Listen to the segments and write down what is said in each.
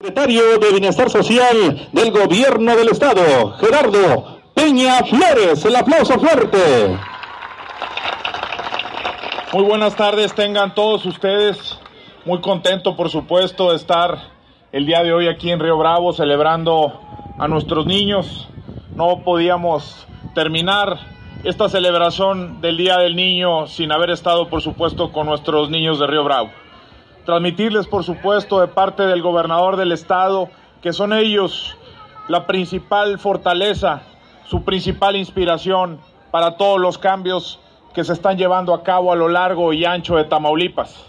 Secretario de Bienestar Social del Gobierno del Estado, Gerardo Peña Flores. El aplauso fuerte. Muy buenas tardes, tengan todos ustedes. Muy contento, por supuesto, de estar el día de hoy aquí en Río Bravo celebrando a nuestros niños. No podíamos terminar esta celebración del Día del Niño sin haber estado, por supuesto, con nuestros niños de Río Bravo. Transmitirles, por supuesto, de parte del gobernador del estado, que son ellos la principal fortaleza, su principal inspiración para todos los cambios que se están llevando a cabo a lo largo y ancho de Tamaulipas.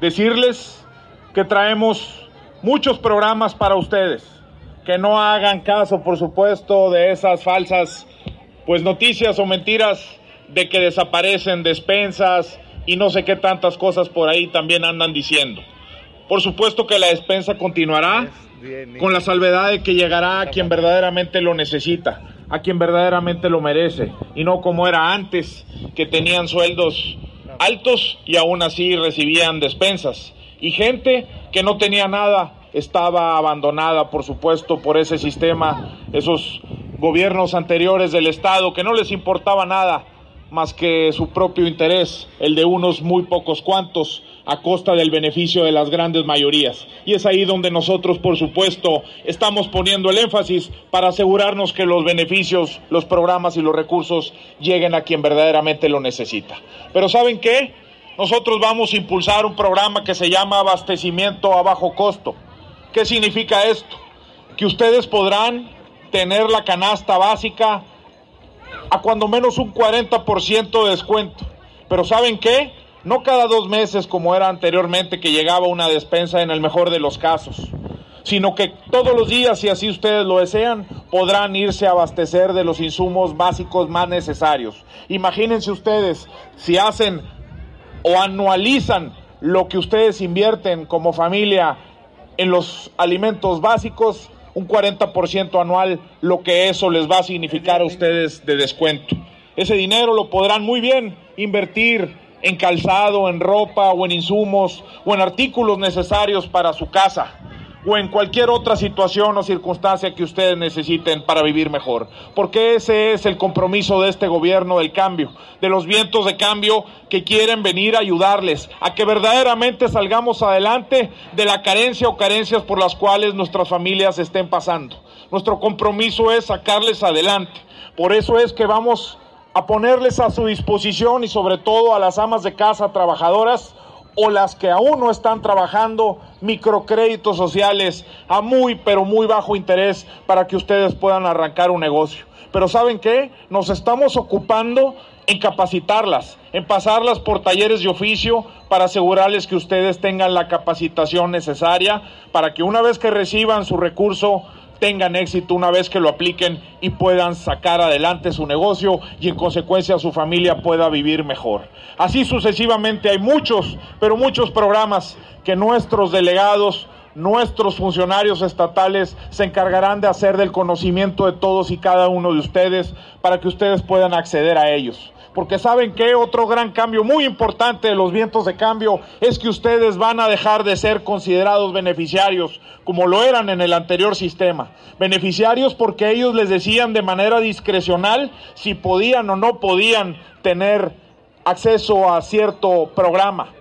Decirles que traemos muchos programas para ustedes, que no hagan caso, por supuesto, de esas falsas pues noticias o mentiras de que desaparecen despensas, y no sé qué tantas cosas por ahí también andan diciendo. Por supuesto que la despensa continuará con la salvedad de que llegará a quien verdaderamente lo necesita, a quien verdaderamente lo merece, y no como era antes, que tenían sueldos altos y aún así recibían despensas. Y gente que no tenía nada estaba abandonada, por supuesto, por ese sistema, esos gobiernos anteriores del Estado que no les importaba nada más que su propio interés, el de unos muy pocos cuantos, a costa del beneficio de las grandes mayorías. Y es ahí donde nosotros, por supuesto, estamos poniendo el énfasis para asegurarnos que los beneficios, los programas y los recursos lleguen a quien verdaderamente lo necesita. Pero ¿saben qué? Nosotros vamos a impulsar un programa que se llama abastecimiento a bajo costo. ¿Qué significa esto? Que ustedes podrán tener la canasta básica a cuando menos un 40% de descuento. Pero ¿saben qué? No cada dos meses como era anteriormente que llegaba una despensa en el mejor de los casos, sino que todos los días, si así ustedes lo desean, podrán irse a abastecer de los insumos básicos más necesarios. Imagínense ustedes si hacen o anualizan lo que ustedes invierten como familia en los alimentos básicos, un 40% anual, lo que eso les va a significar a ustedes de descuento. Ese dinero lo podrán muy bien invertir en calzado, en ropa o en insumos o en artículos necesarios para su casa o en cualquier otra situación o circunstancia que ustedes necesiten para vivir mejor. Porque ese es el compromiso de este gobierno del cambio, de los vientos de cambio que quieren venir a ayudarles a que verdaderamente salgamos adelante de la carencia o carencias por las cuales nuestras familias estén pasando. Nuestro compromiso es sacarles adelante. Por eso es que vamos a ponerles a su disposición y sobre todo a las amas de casa trabajadoras o las que aún no están trabajando, microcréditos sociales a muy, pero muy bajo interés para que ustedes puedan arrancar un negocio. Pero ¿saben qué? Nos estamos ocupando en capacitarlas, en pasarlas por talleres de oficio para asegurarles que ustedes tengan la capacitación necesaria para que una vez que reciban su recurso tengan éxito una vez que lo apliquen y puedan sacar adelante su negocio y en consecuencia su familia pueda vivir mejor. Así sucesivamente hay muchos, pero muchos programas que nuestros delegados, nuestros funcionarios estatales se encargarán de hacer del conocimiento de todos y cada uno de ustedes para que ustedes puedan acceder a ellos porque saben que otro gran cambio muy importante de los vientos de cambio es que ustedes van a dejar de ser considerados beneficiarios como lo eran en el anterior sistema. Beneficiarios porque ellos les decían de manera discrecional si podían o no podían tener acceso a cierto programa.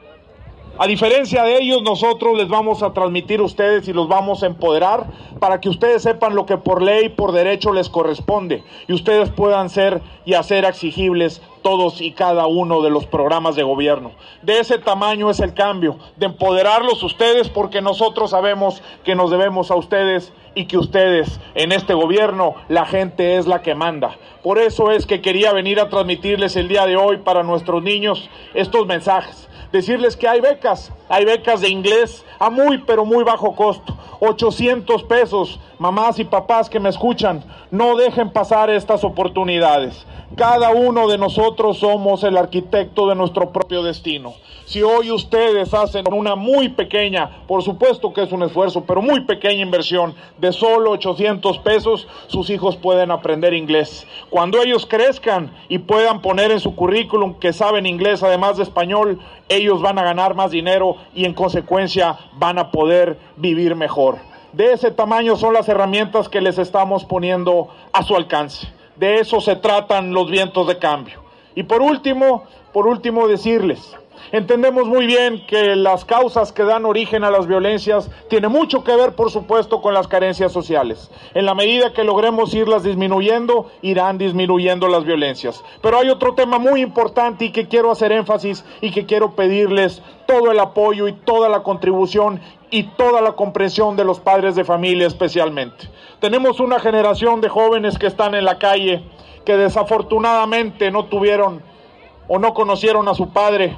A diferencia de ellos, nosotros les vamos a transmitir a ustedes y los vamos a empoderar para que ustedes sepan lo que por ley, por derecho les corresponde y ustedes puedan ser y hacer exigibles todos y cada uno de los programas de gobierno. De ese tamaño es el cambio, de empoderarlos ustedes porque nosotros sabemos que nos debemos a ustedes y que ustedes en este gobierno la gente es la que manda. Por eso es que quería venir a transmitirles el día de hoy para nuestros niños estos mensajes decirles que hay becas, hay becas de inglés a muy pero muy bajo costo, 800 pesos. Mamás y papás que me escuchan, no dejen pasar estas oportunidades. Cada uno de nosotros somos el arquitecto de nuestro propio destino. Si hoy ustedes hacen una muy pequeña, por supuesto que es un esfuerzo, pero muy pequeña inversión de solo 800 pesos, sus hijos pueden aprender inglés. Cuando ellos crezcan y puedan poner en su currículum que saben inglés además de español, ellos van a ganar más dinero y en consecuencia van a poder vivir mejor. De ese tamaño son las herramientas que les estamos poniendo a su alcance. De eso se tratan los vientos de cambio. Y por último, por último decirles, Entendemos muy bien que las causas que dan origen a las violencias tienen mucho que ver, por supuesto, con las carencias sociales. En la medida que logremos irlas disminuyendo, irán disminuyendo las violencias. Pero hay otro tema muy importante y que quiero hacer énfasis y que quiero pedirles todo el apoyo y toda la contribución y toda la comprensión de los padres de familia especialmente. Tenemos una generación de jóvenes que están en la calle que desafortunadamente no tuvieron o no conocieron a su padre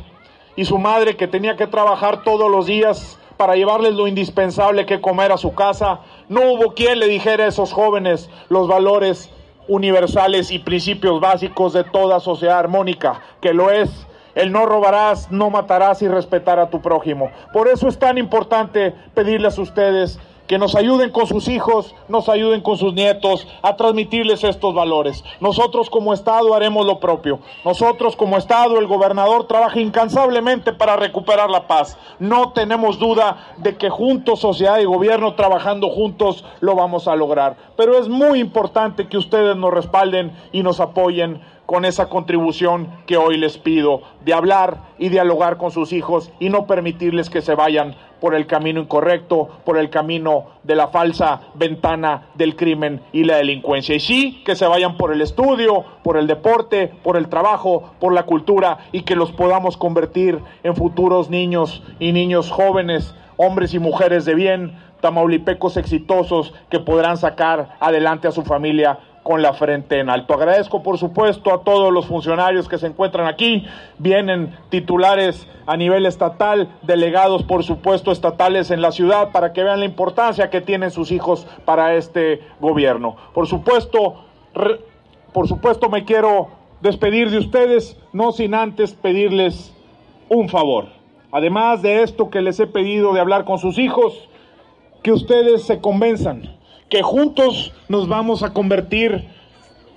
y su madre que tenía que trabajar todos los días para llevarles lo indispensable que comer a su casa. No hubo quien le dijera a esos jóvenes los valores universales y principios básicos de toda sociedad armónica, que lo es el no robarás, no matarás y respetar a tu prójimo. Por eso es tan importante pedirles a ustedes que nos ayuden con sus hijos, nos ayuden con sus nietos a transmitirles estos valores. Nosotros como Estado haremos lo propio. Nosotros como Estado, el gobernador trabaja incansablemente para recuperar la paz. No tenemos duda de que juntos, sociedad y gobierno, trabajando juntos, lo vamos a lograr. Pero es muy importante que ustedes nos respalden y nos apoyen con esa contribución que hoy les pido, de hablar y dialogar con sus hijos y no permitirles que se vayan por el camino incorrecto, por el camino de la falsa ventana del crimen y la delincuencia. Y sí, que se vayan por el estudio, por el deporte, por el trabajo, por la cultura y que los podamos convertir en futuros niños y niños jóvenes, hombres y mujeres de bien, tamaulipecos exitosos que podrán sacar adelante a su familia con la frente en alto. Agradezco, por supuesto, a todos los funcionarios que se encuentran aquí. Vienen titulares a nivel estatal, delegados, por supuesto, estatales en la ciudad, para que vean la importancia que tienen sus hijos para este gobierno. Por supuesto, por supuesto, me quiero despedir de ustedes, no sin antes pedirles un favor. Además de esto que les he pedido de hablar con sus hijos, que ustedes se convenzan que juntos nos vamos a convertir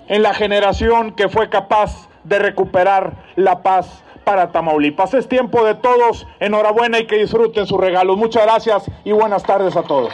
en la generación que fue capaz de recuperar la paz para Tamaulipas. Es tiempo de todos. Enhorabuena y que disfruten sus regalos. Muchas gracias y buenas tardes a todos.